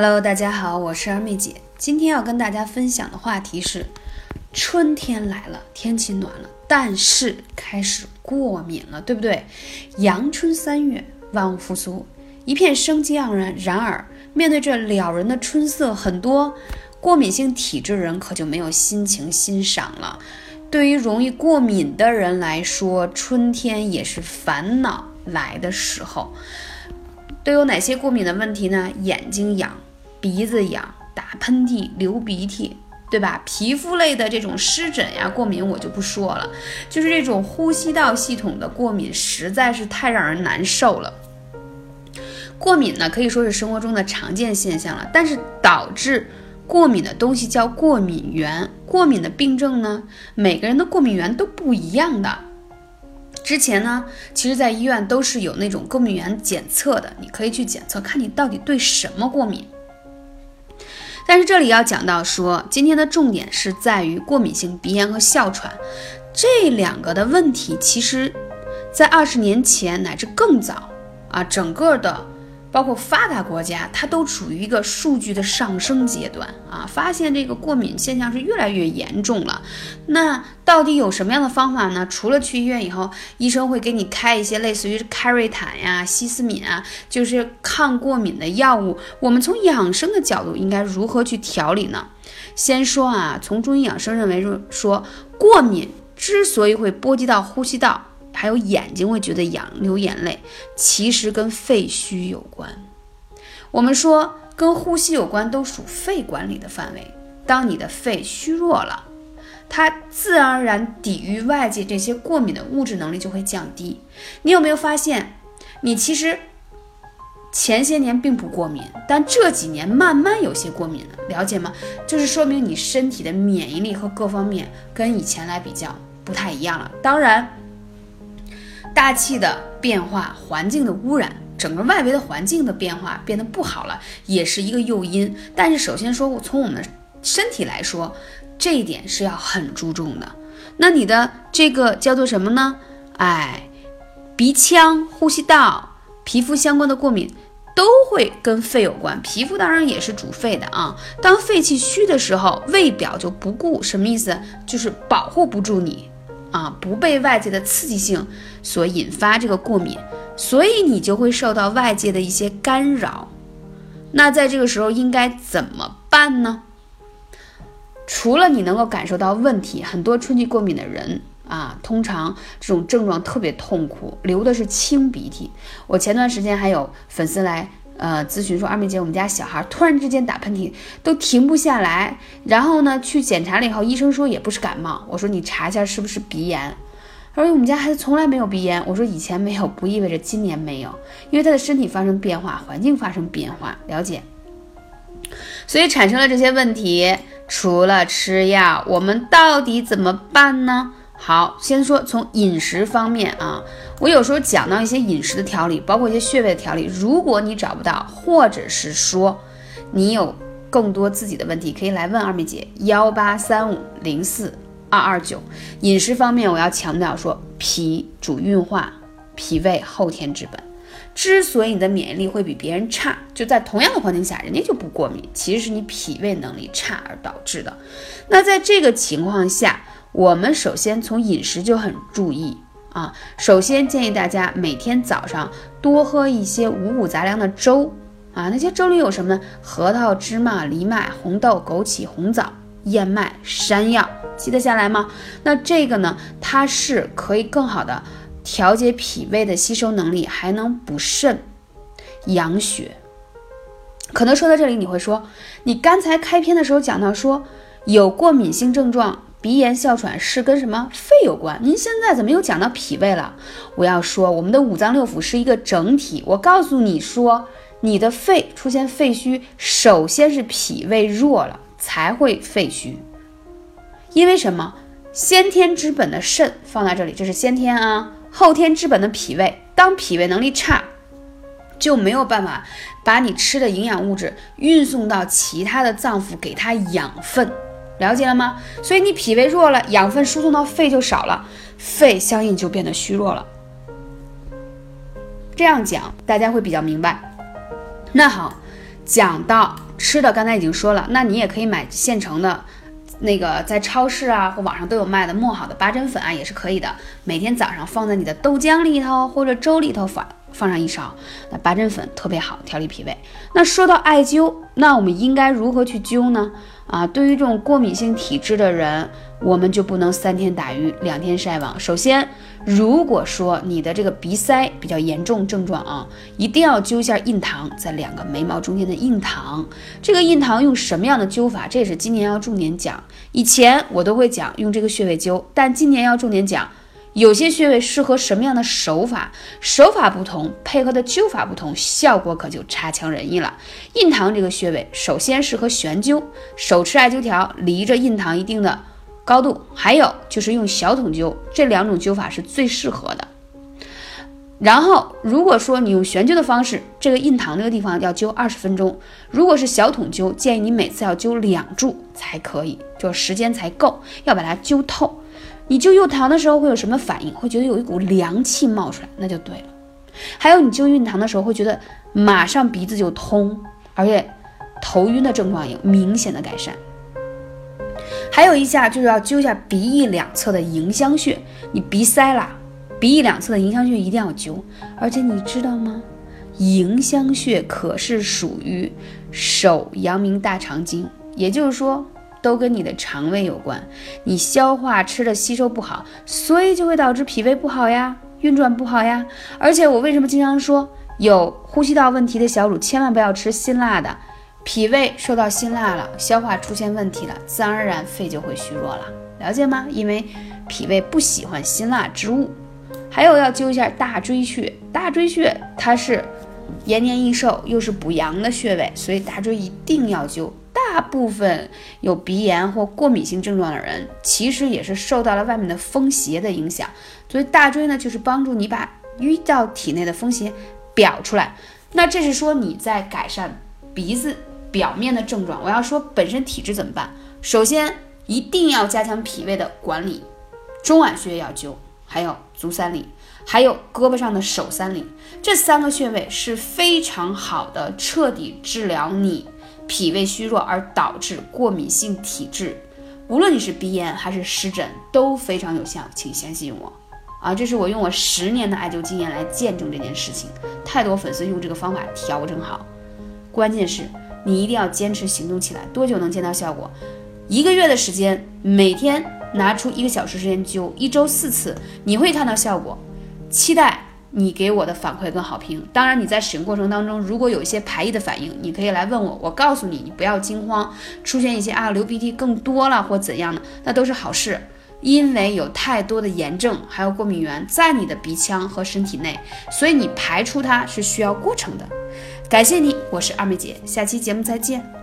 Hello，大家好，我是二妹姐。今天要跟大家分享的话题是：春天来了，天气暖了，但是开始过敏了，对不对？阳春三月，万物复苏，一片生机盎然。然而，面对这撩人的春色，很多过敏性体质人可就没有心情欣赏了。对于容易过敏的人来说，春天也是烦恼来的时候。都有哪些过敏的问题呢？眼睛痒。鼻子痒、打喷嚏、流鼻涕，对吧？皮肤类的这种湿疹呀、过敏我就不说了，就是这种呼吸道系统的过敏实在是太让人难受了。过敏呢可以说是生活中的常见现象了，但是导致过敏的东西叫过敏源。过敏的病症呢，每个人的过敏源都不一样的。之前呢，其实在医院都是有那种过敏源检测的，你可以去检测，看你到底对什么过敏。但是这里要讲到说，今天的重点是在于过敏性鼻炎和哮喘这两个的问题，其实，在二十年前乃至更早啊，整个的。包括发达国家，它都处于一个数据的上升阶段啊，发现这个过敏现象是越来越严重了。那到底有什么样的方法呢？除了去医院以后，医生会给你开一些类似于开瑞坦呀、西司敏啊，就是抗过敏的药物。我们从养生的角度，应该如何去调理呢？先说啊，从中医养生认为说，过敏之所以会波及到呼吸道。还有眼睛会觉得痒、流眼泪，其实跟肺虚有关。我们说跟呼吸有关，都属肺管理的范围。当你的肺虚弱了，它自然而然抵御外界这些过敏的物质能力就会降低。你有没有发现，你其实前些年并不过敏，但这几年慢慢有些过敏了，了解吗？就是说明你身体的免疫力和各方面跟以前来比较不太一样了。当然。大气的变化，环境的污染，整个外围的环境的变化变得不好了，也是一个诱因。但是首先说，从我们身体来说，这一点是要很注重的。那你的这个叫做什么呢？哎，鼻腔、呼吸道、皮肤相关的过敏都会跟肺有关。皮肤当然也是主肺的啊。当肺气虚的时候，胃表就不顾，什么意思？就是保护不住你。啊，不被外界的刺激性所引发这个过敏，所以你就会受到外界的一些干扰。那在这个时候应该怎么办呢？除了你能够感受到问题，很多春季过敏的人啊，通常这种症状特别痛苦，流的是清鼻涕。我前段时间还有粉丝来。呃，咨询说二妹姐，我们家小孩突然之间打喷嚏都停不下来，然后呢去检查了以后，医生说也不是感冒。我说你查一下是不是鼻炎。他说我们家孩子从来没有鼻炎。我说以前没有不意味着今年没有，因为他的身体发生变化，环境发生变化，了解。所以产生了这些问题，除了吃药，我们到底怎么办呢？好，先说从饮食方面啊，我有时候讲到一些饮食的调理，包括一些穴位的调理。如果你找不到，或者是说你有更多自己的问题，可以来问二妹姐幺八三五零四二二九。饮食方面，我要强调说，脾主运化，脾胃后天之本。之所以你的免疫力会比别人差，就在同样的环境下，人家就不过敏，其实是你脾胃能力差而导致的。那在这个情况下，我们首先从饮食就很注意啊，首先建议大家每天早上多喝一些五谷杂粮的粥啊，那些粥里有什么呢？核桃、芝麻、藜麦、红豆、枸杞、红枣、燕麦、山药，记得下来吗？那这个呢，它是可以更好的调节脾胃的吸收能力，还能补肾养血。可能说到这里，你会说，你刚才开篇的时候讲到说有过敏性症状。鼻炎、哮喘是跟什么肺有关？您现在怎么又讲到脾胃了？我要说，我们的五脏六腑是一个整体。我告诉你说，你的肺出现肺虚，首先是脾胃弱了才会肺虚。因为什么？先天之本的肾放在这里，这是先天啊。后天之本的脾胃，当脾胃能力差，就没有办法把你吃的营养物质运送到其他的脏腑，给它养分。了解了吗？所以你脾胃弱了，养分输送到肺就少了，肺相应就变得虚弱了。这样讲大家会比较明白。那好，讲到吃的刚才已经说了，那你也可以买现成的，那个在超市啊或网上都有卖的磨好的八珍粉啊，也是可以的。每天早上放在你的豆浆里头或者粥里头放放上一勺，那八珍粉特别好调理脾胃。那说到艾灸，那我们应该如何去灸呢？啊，对于这种过敏性体质的人，我们就不能三天打鱼两天晒网。首先，如果说你的这个鼻塞比较严重症状啊，一定要灸一下印堂，在两个眉毛中间的印堂。这个印堂用什么样的灸法？这也是今年要重点讲。以前我都会讲用这个穴位灸，但今年要重点讲。有些穴位适合什么样的手法？手法不同，配合的灸法不同，效果可就差强人意了。印堂这个穴位，首先适合悬灸，手持艾灸条离着印堂一定的高度，还有就是用小筒灸，这两种灸法是最适合的。然后，如果说你用悬灸的方式，这个印堂这个地方要灸二十分钟；如果是小筒灸，建议你每次要灸两柱才可以，就时间才够，要把它灸透。你灸印堂的时候会有什么反应？会觉得有一股凉气冒出来，那就对了。还有你灸印堂的时候会觉得马上鼻子就通，而且头晕的症状有明显的改善。还有一下就是要灸一下鼻翼两侧的迎香穴，你鼻塞了，鼻翼两侧的迎香穴一定要灸。而且你知道吗？迎香穴可是属于手阳明大肠经，也就是说。都跟你的肠胃有关，你消化吃的吸收不好，所以就会导致脾胃不好呀，运转不好呀。而且我为什么经常说有呼吸道问题的小乳千万不要吃辛辣的，脾胃受到辛辣了，消化出现问题了，自然而然肺就会虚弱了，了解吗？因为脾胃不喜欢辛辣之物。还有要灸一下大椎穴，大椎穴它是延年益寿又是补阳的穴位，所以大椎一定要灸。大部分有鼻炎或过敏性症状的人，其实也是受到了外面的风邪的影响。所以大椎呢，就是帮助你把淤到体内的风邪表出来。那这是说你在改善鼻子表面的症状。我要说本身体质怎么办？首先一定要加强脾胃的管理，中脘穴要灸，还有足三里，还有胳膊上的手三里，这三个穴位是非常好的，彻底治疗你。脾胃虚弱而导致过敏性体质，无论你是鼻炎还是湿疹都非常有效，请相信我啊！这是我用我十年的艾灸经验来见证这件事情。太多粉丝用这个方法调整好，关键是你一定要坚持行动起来。多久能见到效果？一个月的时间，每天拿出一个小时时间灸，一周四次，你会看到效果。期待。你给我的反馈跟好评，当然你在使用过程当中，如果有一些排异的反应，你可以来问我，我告诉你，你不要惊慌，出现一些啊流鼻涕更多了或怎样的，那都是好事，因为有太多的炎症还有过敏源在你的鼻腔和身体内，所以你排出它是需要过程的。感谢你，我是二妹姐，下期节目再见。